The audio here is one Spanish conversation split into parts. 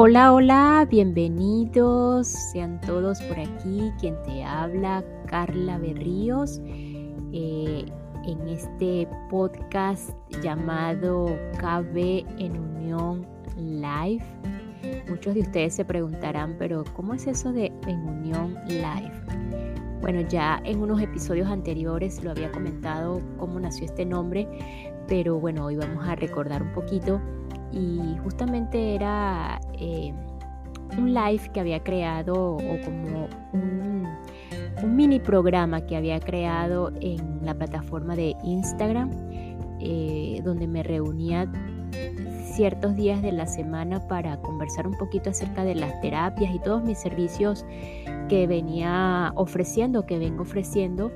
Hola, hola, bienvenidos sean todos por aquí. Quien te habla, Carla Berríos, eh, en este podcast llamado KB en Unión Live. Muchos de ustedes se preguntarán, pero ¿cómo es eso de en Unión Live? Bueno, ya en unos episodios anteriores lo había comentado cómo nació este nombre, pero bueno, hoy vamos a recordar un poquito y justamente era eh, un live que había creado o como un, mini programa que había creado en la plataforma de Instagram eh, donde me reunía ciertos días de la semana para conversar un poquito acerca de las terapias y todos mis servicios que venía ofreciendo, que vengo ofreciendo.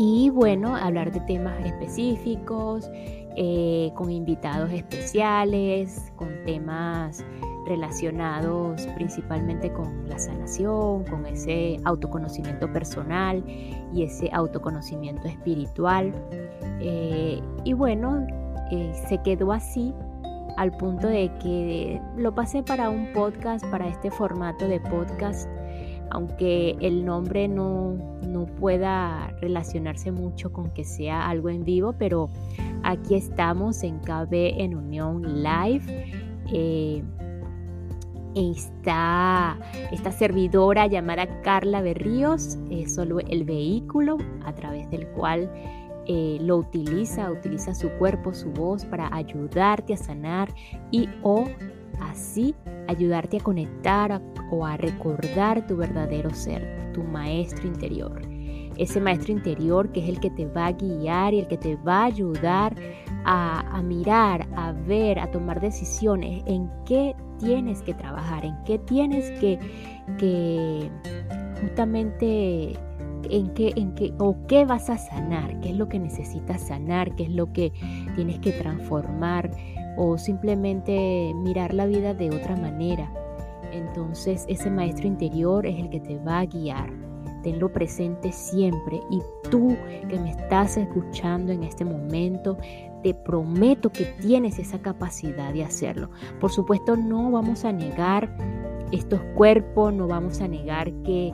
Y bueno, hablar de temas específicos, eh, con invitados especiales, con temas relacionados principalmente con la sanación, con ese autoconocimiento personal y ese autoconocimiento espiritual. Eh, y bueno, eh, se quedó así al punto de que lo pasé para un podcast, para este formato de podcast, aunque el nombre no, no pueda relacionarse mucho con que sea algo en vivo, pero Aquí estamos en KB en Unión Live. Eh, está esta servidora llamada Carla Berríos, es solo el vehículo a través del cual eh, lo utiliza, utiliza su cuerpo, su voz para ayudarte a sanar y o así ayudarte a conectar o a recordar tu verdadero ser, tu maestro interior. Ese maestro interior que es el que te va a guiar y el que te va a ayudar a, mirar, a ver, a tomar decisiones en qué tienes que trabajar, en qué tienes que, que justamente en qué, en qué o qué vas a sanar, qué es lo que necesitas sanar, qué es lo que tienes que transformar o simplemente mirar la vida de otra manera. Entonces ese maestro interior es el que te va a guiar tenlo presente siempre. Y tú que me estás escuchando en este momento, te prometo que tienes esa capacidad de hacerlo. Por supuesto, no vamos a negar estos cuerpos, no vamos a negar que,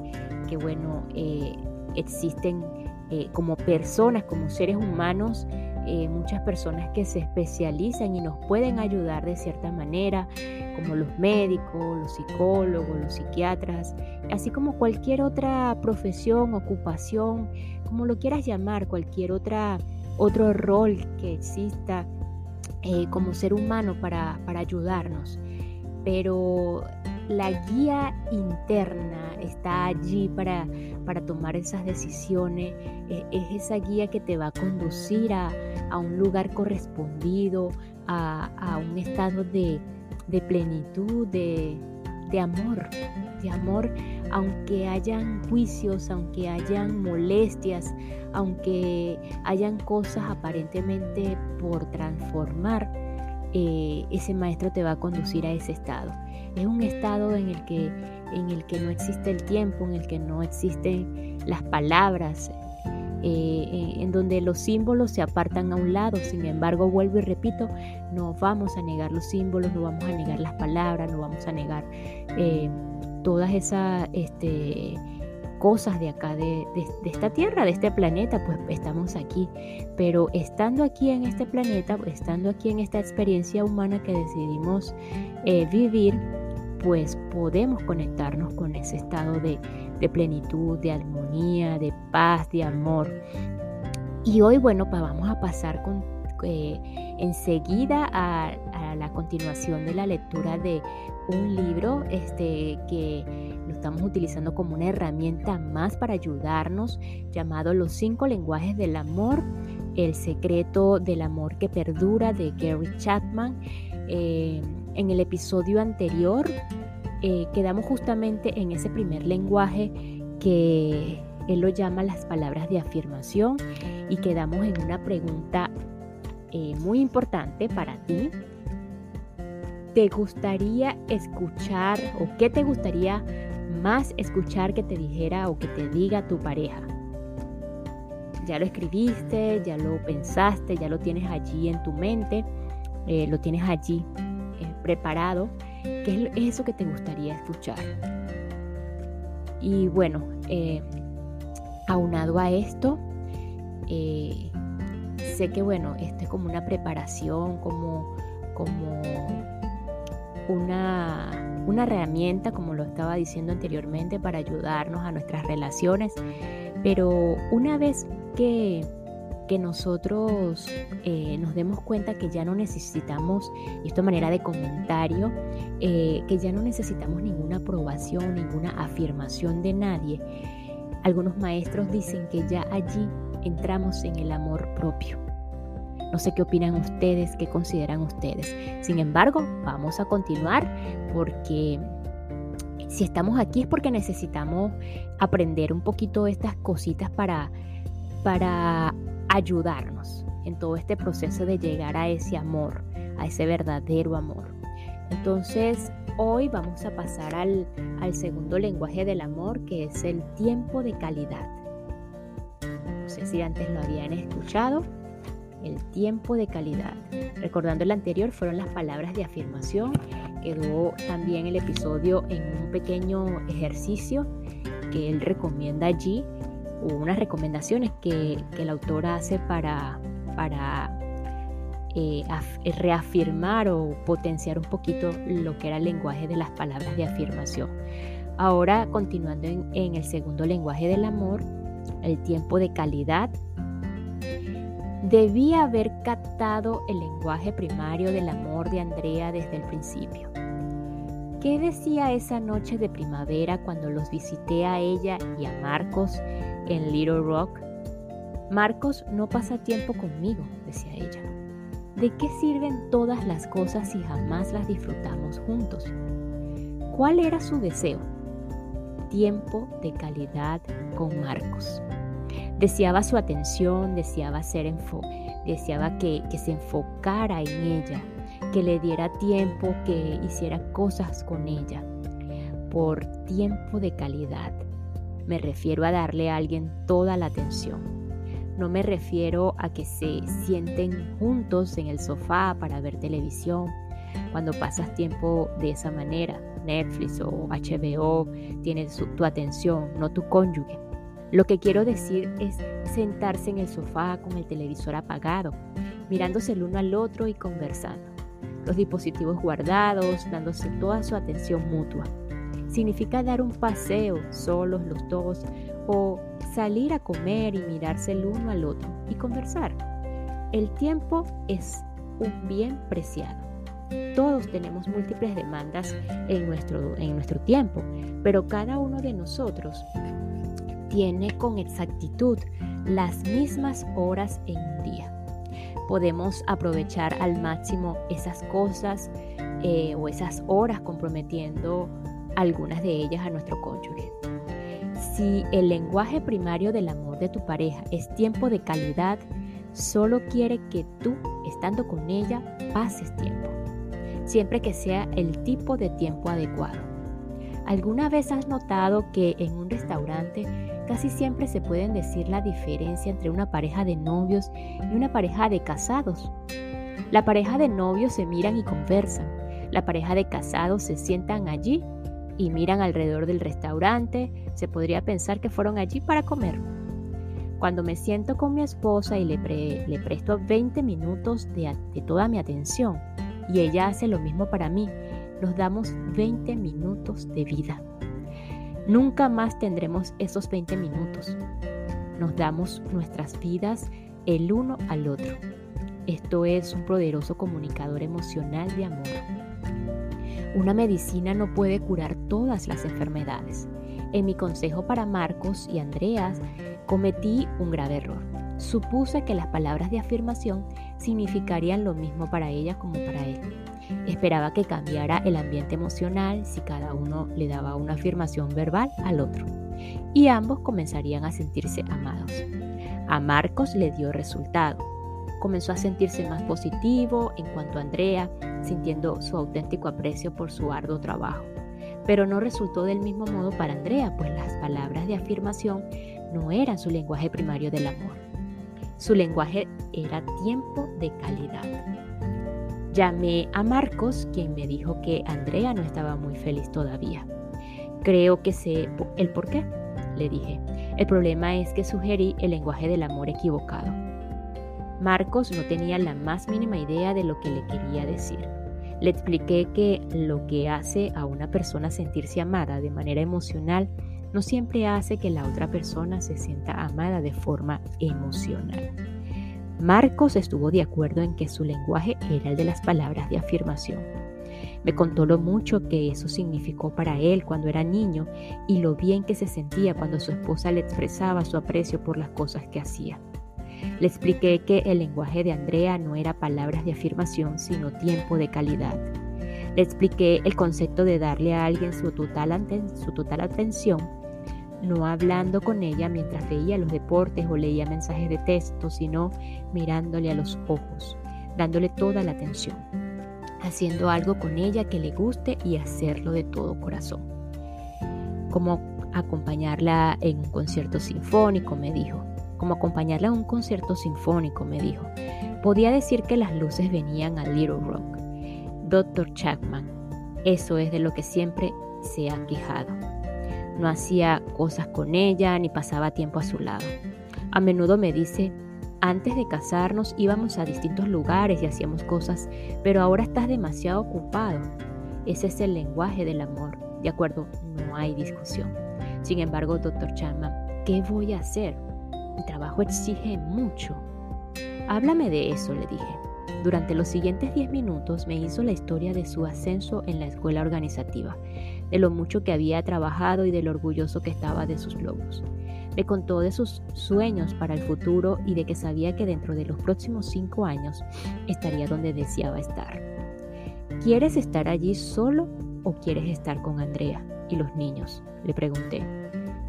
que bueno, eh, existen eh, como personas, como seres humanos, eh, muchas personas que se especializan y nos pueden ayudar de cierta manera, como los médicos, los psicólogos, los psiquiatras, así como cualquier otra profesión, ocupación, como lo quieras llamar, cualquier otra, otro rol que exista eh, como ser humano para, para ayudarnos. Pero la guía interna está allí para, para tomar esas decisiones, e, es esa guía que te va a conducir a, un lugar correspondido, a, un estado de, plenitud, de, de amor, de amor, aunque hayan juicios, aunque hayan molestias, aunque hayan cosas aparentemente por transformar, eh, ese maestro te va a conducir a ese estado. Es un estado en el que, en el que no existe el tiempo, en el que no existen las palabras, eh, en donde los símbolos se apartan a un lado. Sin embargo, vuelvo y repito, no vamos a negar los símbolos, no vamos a negar las palabras, no vamos a negar eh, todas esas este, cosas de acá, de, esta tierra, de este planeta, pues estamos aquí. Pero estando aquí en este planeta, estando aquí en esta experiencia humana que decidimos eh, vivir, pues podemos conectarnos con ese estado de, plenitud, de armonía, de paz, de amor. Y hoy, bueno, vamos a pasar con, eh, enseguida a, la continuación de la lectura de un libro este, que lo estamos utilizando como una herramienta más para ayudarnos, llamado Los cinco lenguajes del amor, el secreto del amor que perdura de Gary Chapman. Eh, en el episodio anterior eh, quedamos justamente en ese primer lenguaje que él lo llama las palabras de afirmación y quedamos en una pregunta eh, muy importante para ti. ¿Te gustaría escuchar o qué te gustaría más escuchar que te dijera o que te diga tu pareja? Ya lo escribiste, ya lo pensaste, ya lo tienes allí en tu mente, eh, lo tienes allí preparado. ¿Qué es eso que te gustaría escuchar? Y bueno, eh, aunado a esto, eh, sé que bueno, esto es como una preparación, como, como una, una herramienta, como lo estaba diciendo anteriormente, para ayudarnos a nuestras relaciones. Pero una vez que que nosotros eh, nos demos cuenta que ya no necesitamos, y esto manera de comentario, eh, que ya no necesitamos ninguna aprobación, ninguna afirmación de nadie. Algunos maestros dicen que ya allí entramos en el amor propio. No sé qué opinan ustedes, qué consideran ustedes. Sin embargo, vamos a continuar porque si estamos aquí es porque necesitamos aprender un poquito estas cositas para, para ayudarnos en todo este proceso de llegar a ese amor, a ese verdadero amor. Entonces, hoy vamos a pasar al, segundo lenguaje del amor, que es el tiempo de calidad. No sé si antes lo habían escuchado. El tiempo de calidad. Recordando el anterior, fueron las palabras de afirmación. Quedó también el episodio en un pequeño ejercicio que él recomienda allí unas recomendaciones que, el autor hace para, para eh, reafirmar o potenciar un poquito lo que era el lenguaje de las palabras de afirmación. Ahora, continuando en, en el segundo lenguaje del amor, el tiempo de calidad, debía haber captado el lenguaje primario del amor de Andrea desde el principio. ¿Qué decía esa noche de primavera cuando los visité a ella y a Marcos en Little Rock? Marcos no pasa tiempo conmigo, decía ella. ¿De qué sirven todas las cosas si jamás las disfrutamos juntos? ¿Cuál era su deseo? Tiempo de calidad con Marcos. Deseaba su atención, deseaba, ser enfo deseaba que, que se enfocara en ella, que le diera tiempo, que hiciera cosas con ella. Por tiempo de calidad. Me refiero a darle a alguien toda la atención. No me refiero a que se sienten juntos en el sofá para ver televisión. Cuando pasas tiempo de esa manera, Netflix o HBO tiene tu atención, no tu cónyuge. Lo que quiero decir es sentarse en el sofá con el televisor apagado, mirándose el uno al otro y conversando los dispositivos guardados, dándose toda su atención mutua. Significa dar un paseo solos los dos o salir a comer y mirarse el uno al otro y conversar. El tiempo es un bien preciado. Todos tenemos múltiples demandas en nuestro, en nuestro tiempo, pero cada uno de nosotros tiene con exactitud las mismas horas en un día podemos aprovechar al máximo esas cosas eh, o esas horas comprometiendo algunas de ellas a nuestro cónyuge. Si el lenguaje primario del amor de tu pareja es tiempo de calidad, solo quiere que tú, estando con ella, pases tiempo, siempre que sea el tipo de tiempo adecuado. ¿Alguna vez has notado que en un restaurante casi siempre se pueden decir la diferencia entre una pareja de novios y una pareja de casados. La pareja de novios se miran y conversan. La pareja de casados se sientan allí y miran alrededor del restaurante. Se podría pensar que fueron allí para comer. Cuando me siento con mi esposa y le, le presto 20 minutos de, de toda mi atención y ella hace lo mismo para mí, nos damos 20 minutos de vida. Nunca más tendremos esos 20 minutos. Nos damos nuestras vidas el uno al otro. Esto es un poderoso comunicador emocional de amor. Una medicina no puede curar todas las enfermedades. En mi consejo para Marcos y Andreas cometí un grave error. Supuse que las palabras de afirmación significarían lo mismo para ella como para él. Esperaba que cambiara el ambiente emocional si cada uno le daba una afirmación verbal al otro y ambos comenzarían a sentirse amados. A Marcos le dio resultado. Comenzó a sentirse más positivo en cuanto a Andrea, sintiendo su auténtico aprecio por su arduo trabajo. Pero no resultó del mismo modo para Andrea, pues las palabras de afirmación no eran su lenguaje primario del amor. Su lenguaje era tiempo de calidad. Llamé a Marcos, quien me dijo que Andrea no estaba muy feliz todavía. Creo que sé el por qué, le dije. El problema es que sugerí el lenguaje del amor equivocado. Marcos no tenía la más mínima idea de lo que le quería decir. Le expliqué que lo que hace a una persona sentirse amada de manera emocional no siempre hace que la otra persona se sienta amada de forma emocional. Marcos estuvo de acuerdo en que su lenguaje era el de las palabras de afirmación. Me contó lo mucho que eso significó para él cuando era niño y lo bien que se sentía cuando su esposa le expresaba su aprecio por las cosas que hacía. Le expliqué que el lenguaje de Andrea no era palabras de afirmación, sino tiempo de calidad. Le expliqué el concepto de darle a alguien su total, su total atención, no hablando con ella mientras veía los deportes o leía mensajes de texto, sino mirándole a los ojos, dándole toda la atención, haciendo algo con ella que le guste y hacerlo de todo corazón. Como acompañarla en un concierto sinfónico, me dijo como acompañarla a un concierto sinfónico, me dijo. Podía decir que las luces venían a Little Rock. Dr. Chapman, eso es de lo que siempre se ha quejado. No hacía cosas con ella ni pasaba tiempo a su lado. A menudo me dice, antes de casarnos íbamos a distintos lugares y hacíamos cosas, pero ahora estás demasiado ocupado. Ese es el lenguaje del amor. De acuerdo, no hay discusión. Sin embargo, doctor Chapman, ¿qué voy a hacer? Mi trabajo exige mucho. Háblame de eso, le dije. Durante los siguientes 10 minutos me hizo la historia de su ascenso en la escuela organizativa, de lo mucho que había trabajado y de lo orgulloso que estaba de sus logros. Me contó de sus sueños para el futuro y de que sabía que dentro de los próximos cinco años estaría donde deseaba estar. ¿Quieres estar allí solo o quieres estar con Andrea y los niños? Le pregunté.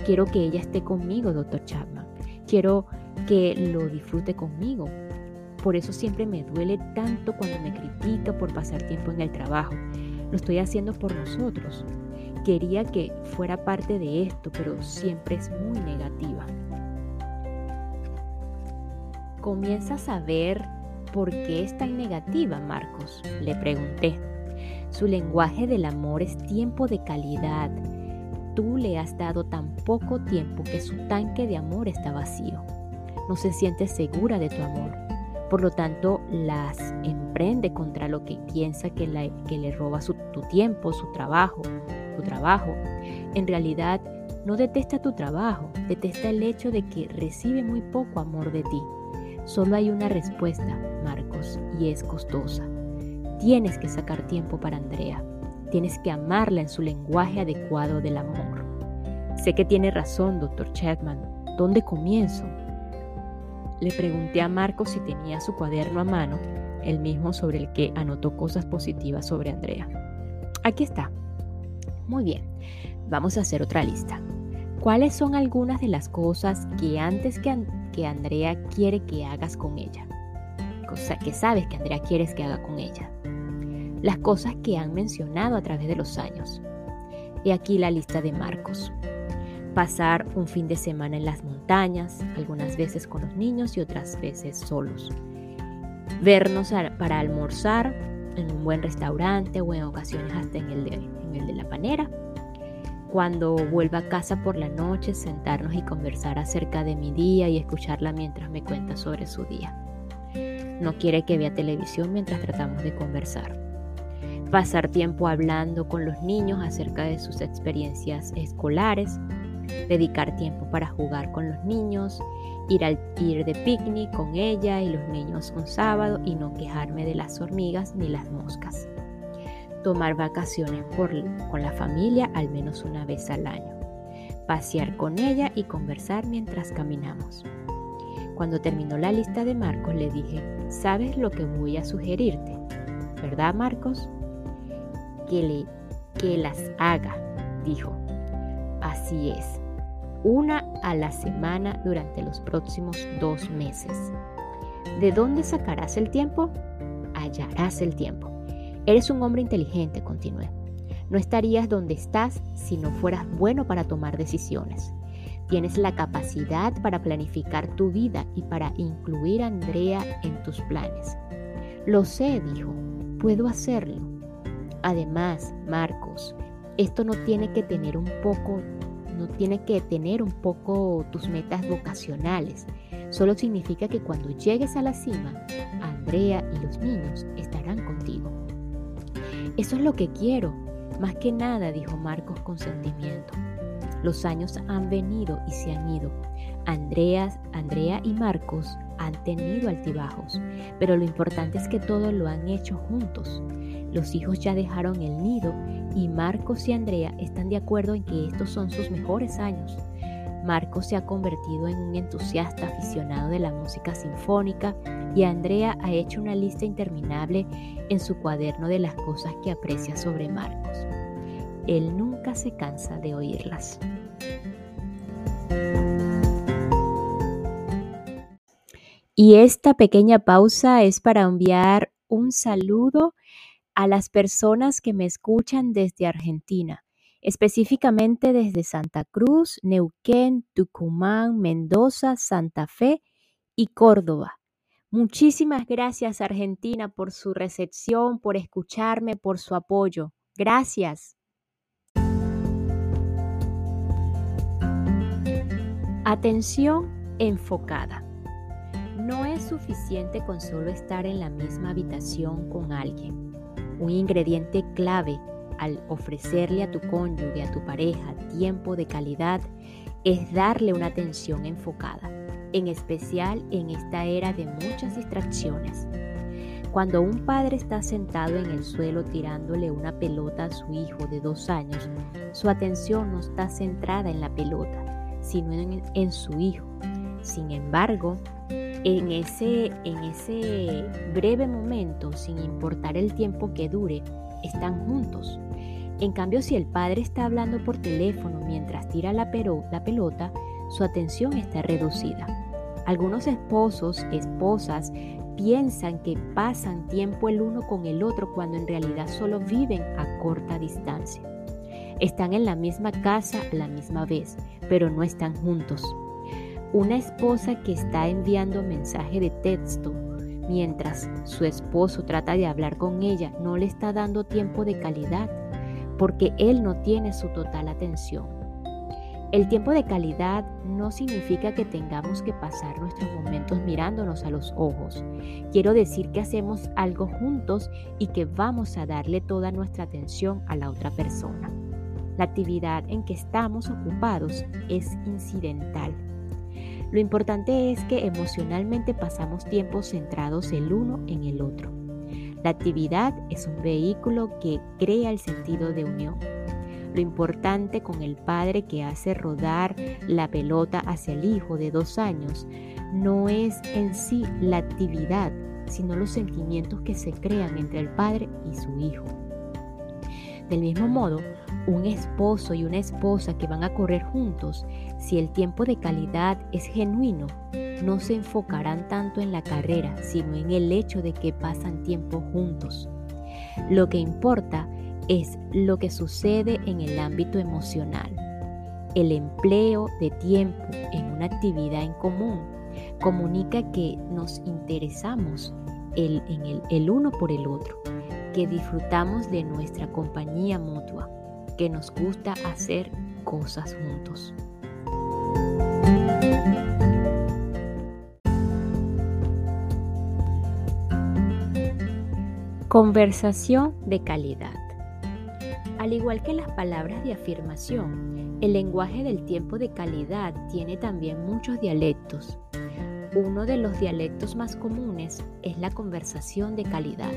Quiero que ella esté conmigo, doctor Chapman. Quiero que lo disfrute conmigo. Por eso siempre me duele tanto cuando me critica por pasar tiempo en el trabajo. Lo estoy haciendo por nosotros. Quería que fuera parte de esto, pero siempre es muy negativa. ¿Comienzas a ver por qué es tan negativa, Marcos? Le pregunté. Su lenguaje del amor es tiempo de calidad, tú le has dado tan poco tiempo que su tanque de amor está vacío. No se siente segura de tu amor. Por lo tanto, las emprende contra lo que piensa que, le roba su, tu tiempo, su trabajo, tu trabajo. En realidad, no detesta tu trabajo, detesta el hecho de que recibe muy poco amor de ti. Solo hay una respuesta, Marcos, y es costosa. Tienes que sacar tiempo para Andrea. Tienes que amarla en su lenguaje adecuado del amor. Sé que tiene razón, doctor Chapman. ¿Dónde comienzo? Le pregunté a Marco si tenía su cuaderno a mano, el mismo sobre el que anotó cosas positivas sobre Andrea. Aquí está. Muy bien, vamos a hacer otra lista. ¿Cuáles son algunas de las cosas que antes que, que Andrea quiere que hagas con ella? Cosa que sabes que Andrea quieres que haga con ella las cosas que han mencionado a través de los años. He aquí la lista de Marcos. Pasar un fin de semana en las montañas, algunas veces con los niños y otras veces solos. Vernos para almorzar en un buen restaurante o en ocasiones hasta en el de la panera. Cuando vuelva a casa por la noche, sentarnos y conversar acerca de mi día y escucharla mientras me cuenta sobre su día. No quiere que vea televisión mientras tratamos de conversar pasar tiempo hablando con los niños acerca de sus experiencias escolares, dedicar tiempo para jugar con los niños, ir, al, ir de picnic con ella y los niños un sábado y no quejarme de las hormigas ni las moscas. Tomar vacaciones con la familia al menos una vez al año. Pasear con ella y conversar mientras caminamos. Cuando terminó la lista de Marcos le dije, ¿sabes lo que voy a sugerirte? ¿Verdad Marcos? que, le, que las haga, dijo. Así es, una a la semana durante los próximos dos meses. ¿De dónde sacarás el tiempo? Hallarás el tiempo. Eres un hombre inteligente, continué. No estarías donde estás si no fueras bueno para tomar decisiones. Tienes la capacidad para planificar tu vida y para incluir a Andrea en tus planes. Lo sé, dijo puedo hacerlo. Además, Marcos, esto no tiene que tener un poco, no tiene que tener un poco tus metas vocacionales. Solo significa que cuando llegues a la cima, Andrea y los niños estarán contigo. Eso es lo que quiero, más que nada, dijo Marcos con sentimiento. Los años han venido y se han ido. Andrea, Andrea y Marcos han tenido altibajos, pero lo importante es que todos lo han hecho juntos. Los hijos ya dejaron el nido y Marcos y Andrea están de acuerdo en que estos son sus mejores años. Marcos se ha convertido en un entusiasta aficionado de la música sinfónica y Andrea ha hecho una lista interminable en su cuaderno de las cosas que aprecia sobre Marcos. Él nunca se cansa de oírlas. Y esta pequeña pausa es para enviar un saludo a las personas que me escuchan desde Argentina, específicamente desde Santa Cruz, Neuquén, Tucumán, Mendoza, Santa Fe y Córdoba. Muchísimas gracias Argentina por su recepción, por escucharme, por su apoyo. Gracias. Atención enfocada. No es suficiente con solo estar en la misma habitación con alguien. Un ingrediente clave al ofrecerle a tu cónyuge, a tu pareja, tiempo de calidad, es darle una atención enfocada, en especial en esta era de muchas distracciones. Cuando un padre está sentado en el suelo tirándole una pelota a su hijo de dos años, su atención no está centrada en la pelota, sino en, su hijo. Sin embargo, en ese, en ese breve momento, sin importar el tiempo que dure, están juntos. En cambio, si el padre está hablando por teléfono mientras tira la, la pelota, su atención está reducida. Algunos esposos, esposas, piensan que pasan tiempo el uno con el otro cuando en realidad solo viven a corta distancia. Están en la misma casa la misma vez, pero no están juntos. Una esposa que está enviando mensaje de texto mientras su esposo trata de hablar con ella no le está dando tiempo de calidad porque él no tiene su total atención. El tiempo de calidad no significa que tengamos que pasar nuestros momentos mirándonos a los ojos. Quiero decir que hacemos algo juntos y que vamos a darle toda nuestra atención a la otra persona. La actividad en que estamos ocupados es incidental. Lo importante es que emocionalmente pasamos tiempo centrados el uno en el otro. La actividad es un vehículo que crea el sentido de unión. Lo importante con el padre que hace rodar la pelota hacia el hijo de dos años no es en sí la actividad, sino los sentimientos que se crean entre el padre y su hijo. Del mismo modo, un esposo y una esposa que van a correr juntos, si el tiempo de calidad es genuino, no se enfocarán tanto en la carrera, sino en el hecho de que pasan tiempo juntos. Lo que importa es lo que sucede en el ámbito emocional. El empleo de tiempo en una actividad en común comunica que nos interesamos el, el uno por el otro, que disfrutamos de nuestra compañía mutua que nos gusta hacer cosas juntos. Conversación de calidad. Al igual que las palabras de afirmación, el lenguaje del tiempo de calidad tiene también muchos dialectos. Uno de los dialectos más comunes es la conversación de calidad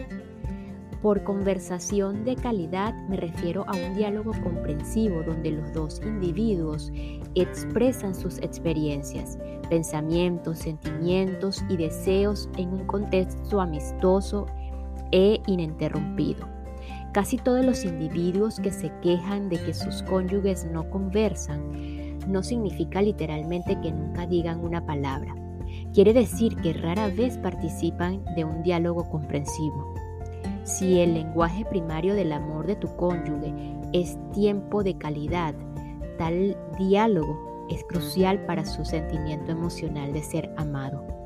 por conversación de calidad me refiero a un diálogo comprensivo donde los dos individuos expresan sus experiencias, pensamientos, sentimientos y deseos en un contexto amistoso e ininterrumpido. Casi todos los individuos que se quejan de que sus cónyuges no conversan no significa literalmente que nunca digan una palabra. Quiere decir que rara vez participan de un diálogo comprensivo. Si el lenguaje primario del amor de tu cónyuge es tiempo de calidad, tal diálogo es crucial para su sentimiento emocional de ser amado.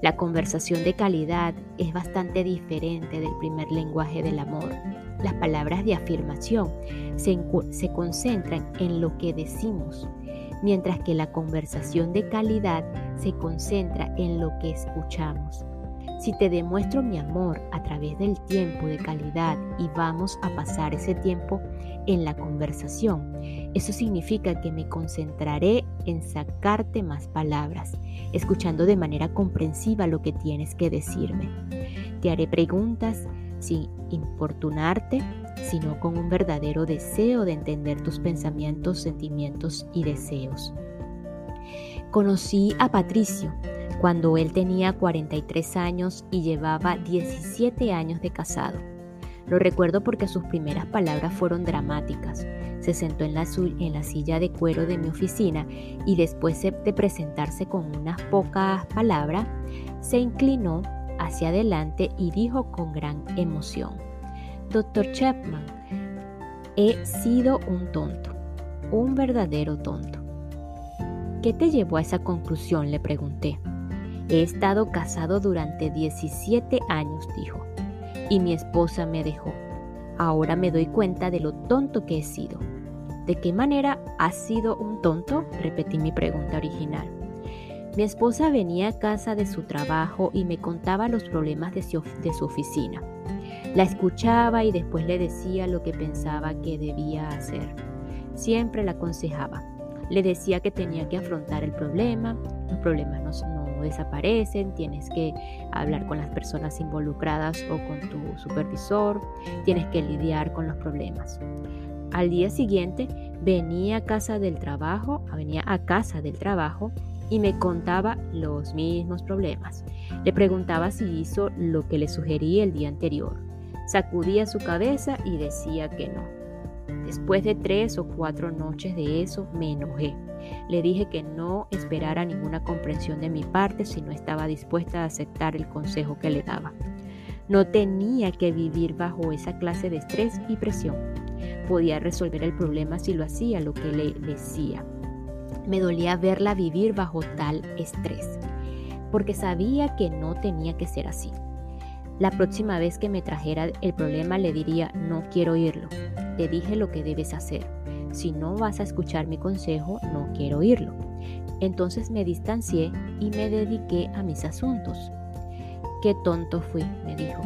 La conversación de calidad es bastante diferente del primer lenguaje del amor. Las palabras de afirmación se, se concentran en lo que decimos, mientras que la conversación de calidad se concentra en lo que escuchamos. Si te demuestro mi amor a través del tiempo de calidad y vamos a pasar ese tiempo en la conversación, eso significa que me concentraré en sacarte más palabras, escuchando de manera comprensiva lo que tienes que decirme. Te haré preguntas sin importunarte, sino con un verdadero deseo de entender tus pensamientos, sentimientos y deseos. Conocí a Patricio cuando él tenía 43 años y llevaba 17 años de casado. Lo recuerdo porque sus primeras palabras fueron dramáticas. Se sentó en la, en la silla de cuero de mi oficina y después de presentarse con unas pocas palabras, se inclinó hacia adelante y dijo con gran emoción, Doctor Chapman, he sido un tonto, un verdadero tonto. ¿Qué te llevó a esa conclusión? le pregunté. He estado casado durante 17 años, dijo, y mi esposa me dejó. Ahora me doy cuenta de lo tonto que he sido. ¿De qué manera has sido un tonto? Repetí mi pregunta original. Mi esposa venía a casa de su trabajo y me contaba los problemas de su, de su, oficina. La escuchaba y después le decía lo que pensaba que debía hacer. Siempre la aconsejaba. Le decía que tenía que afrontar el problema, los problemas no, desaparecen, tienes que hablar con las personas involucradas o con tu supervisor, tienes que lidiar con los problemas. Al día siguiente venía a casa del trabajo, venía a casa del trabajo y me contaba los mismos problemas. Le preguntaba si hizo lo que le sugerí el día anterior. Sacudía su cabeza y decía que no. Después de tres o cuatro noches de eso me enojé. Le dije que no esperara ninguna comprensión de mi parte si no estaba dispuesta a aceptar el consejo que le daba. No tenía que vivir bajo esa clase de estrés y presión. Podía resolver el problema si lo hacía lo que le decía. Me dolía verla vivir bajo tal estrés, porque sabía que no tenía que ser así. La próxima vez que me trajera el problema le diría, no quiero oírlo. Te dije lo que debes hacer. Si no vas a escuchar mi consejo, no quiero oírlo. Entonces me distancié y me dediqué a mis asuntos. Qué tonto fui, me dijo.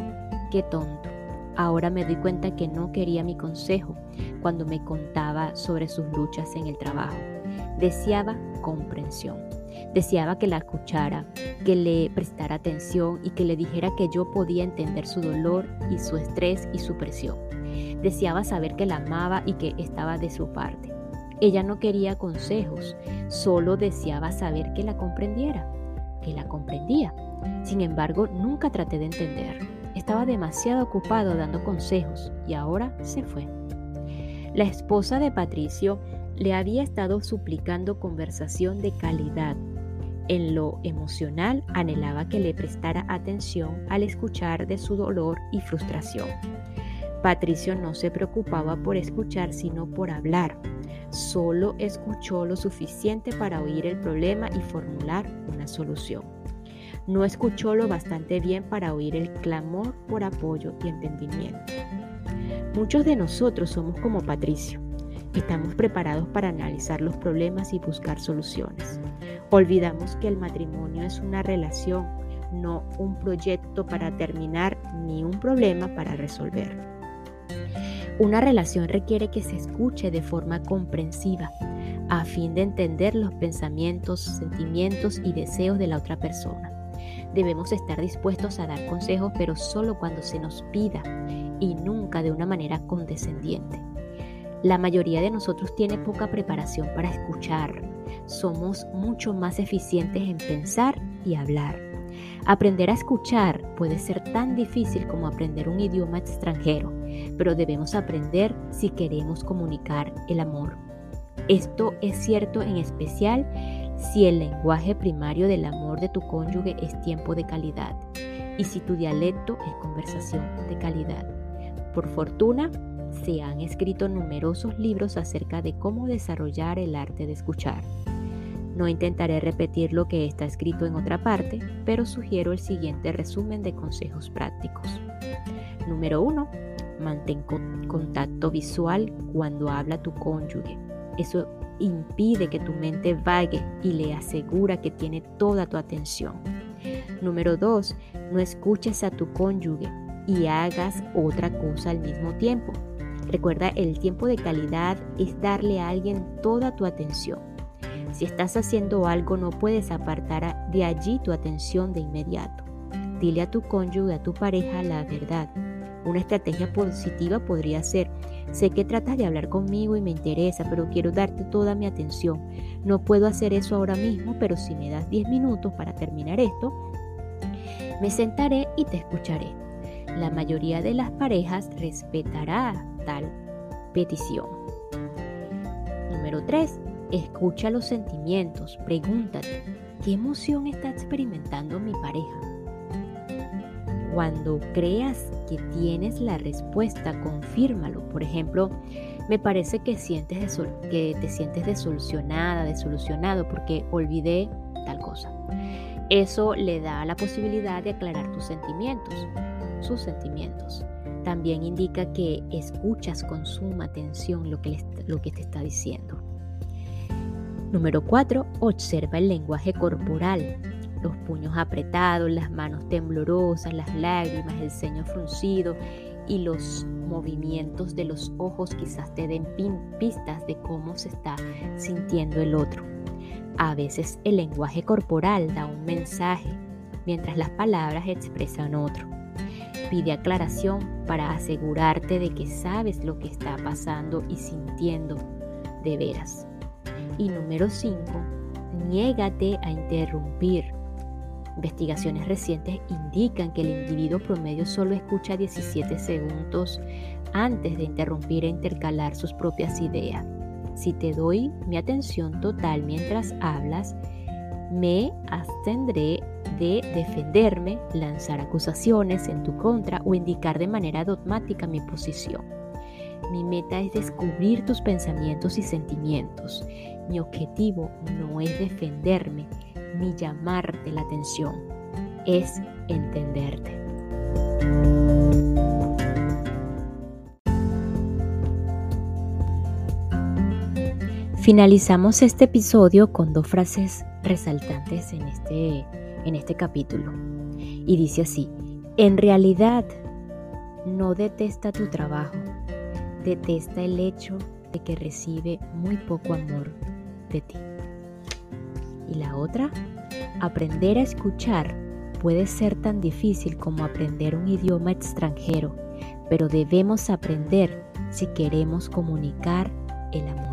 Qué tonto. Ahora me doy cuenta que no quería mi consejo cuando me contaba sobre sus luchas en el trabajo. Deseaba comprensión. Deseaba que la escuchara, que le prestara atención y que le dijera que yo podía entender su dolor y su estrés y su presión. Deseaba saber que la amaba y que estaba de su parte. Ella no quería consejos, solo deseaba saber que la comprendiera, que la comprendía. Sin embargo, nunca traté de entender. Estaba demasiado ocupado dando consejos y ahora se fue. La esposa de Patricio le había estado suplicando conversación de calidad. En lo emocional anhelaba que le prestara atención al escuchar de su dolor y frustración. Patricio no se preocupaba por escuchar, sino por hablar. Solo escuchó lo suficiente para oír el problema y formular una solución. No escuchó lo bastante bien para oír el clamor por apoyo y entendimiento. Muchos de nosotros somos como Patricio. Estamos preparados para analizar los problemas y buscar soluciones. Olvidamos que el matrimonio es una relación, no un proyecto para terminar ni un problema para resolver. Una relación requiere que se escuche de forma comprensiva a fin de entender los pensamientos, sentimientos y deseos de la otra persona. Debemos estar dispuestos a dar consejos, pero solo cuando se nos pida y nunca de una manera condescendiente. La mayoría de nosotros tiene poca preparación para escuchar. Somos mucho más eficientes en pensar y hablar. Aprender a escuchar puede ser tan difícil como aprender un idioma extranjero pero debemos aprender si queremos comunicar el amor. Esto es cierto en especial si el lenguaje primario del amor de tu cónyuge es tiempo de calidad y si tu dialecto es conversación de calidad. Por fortuna, se han escrito numerosos libros acerca de cómo desarrollar el arte de escuchar. No intentaré repetir lo que está escrito en otra parte, pero sugiero el siguiente resumen de consejos prácticos. Número 1. Mantén contacto visual cuando habla tu cónyuge. Eso impide que tu mente vague y le asegura que tiene toda tu atención. Número 2. No escuches a tu cónyuge y hagas otra cosa al mismo tiempo. Recuerda, el tiempo de calidad es darle a alguien toda tu atención. Si estás haciendo algo, no puedes apartar de allí tu atención de inmediato. Dile a tu cónyuge, a tu pareja, la verdad. Una estrategia positiva podría ser, sé que tratas de hablar conmigo y me interesa, pero quiero darte toda mi atención. No puedo hacer eso ahora mismo, pero si me das 10 minutos para terminar esto, me sentaré y te escucharé. La mayoría de las parejas respetará tal petición. Número 3. Escucha los sentimientos. Pregúntate, ¿qué emoción está experimentando mi pareja? Cuando creas tienes la respuesta, confírmalo. Por ejemplo, me parece que, sientes que te sientes desolucionada, desolucionado porque olvidé tal cosa. Eso le da la posibilidad de aclarar tus sentimientos, sus sentimientos. También indica que escuchas con suma atención lo que, lo que te está diciendo. Número 4. Observa el lenguaje corporal. Los puños apretados, las manos temblorosas, las lágrimas, el ceño fruncido y los movimientos de los ojos quizás te den pistas de cómo se está sintiendo el otro. A veces el lenguaje corporal da un mensaje, mientras las palabras expresan otro. Pide aclaración para asegurarte de que sabes lo que está pasando y sintiendo de veras. Y número 5, niégate a interrumpir. Investigaciones recientes indican que el individuo promedio solo escucha 17 segundos antes de interrumpir e intercalar sus propias ideas. Si te doy mi atención total mientras hablas, me abstendré de defenderme, lanzar acusaciones en tu contra o indicar de manera dogmática mi posición. Mi meta es descubrir tus pensamientos y sentimientos. Mi objetivo no es defenderme ni llamarte la atención, es entenderte. Finalizamos este episodio con dos frases resaltantes en este, en este capítulo. Y dice así, en realidad no detesta tu trabajo, detesta el hecho de que recibe muy poco amor de ti. Y la otra, aprender a escuchar puede ser tan difícil como aprender un idioma extranjero, pero debemos aprender si queremos comunicar el amor.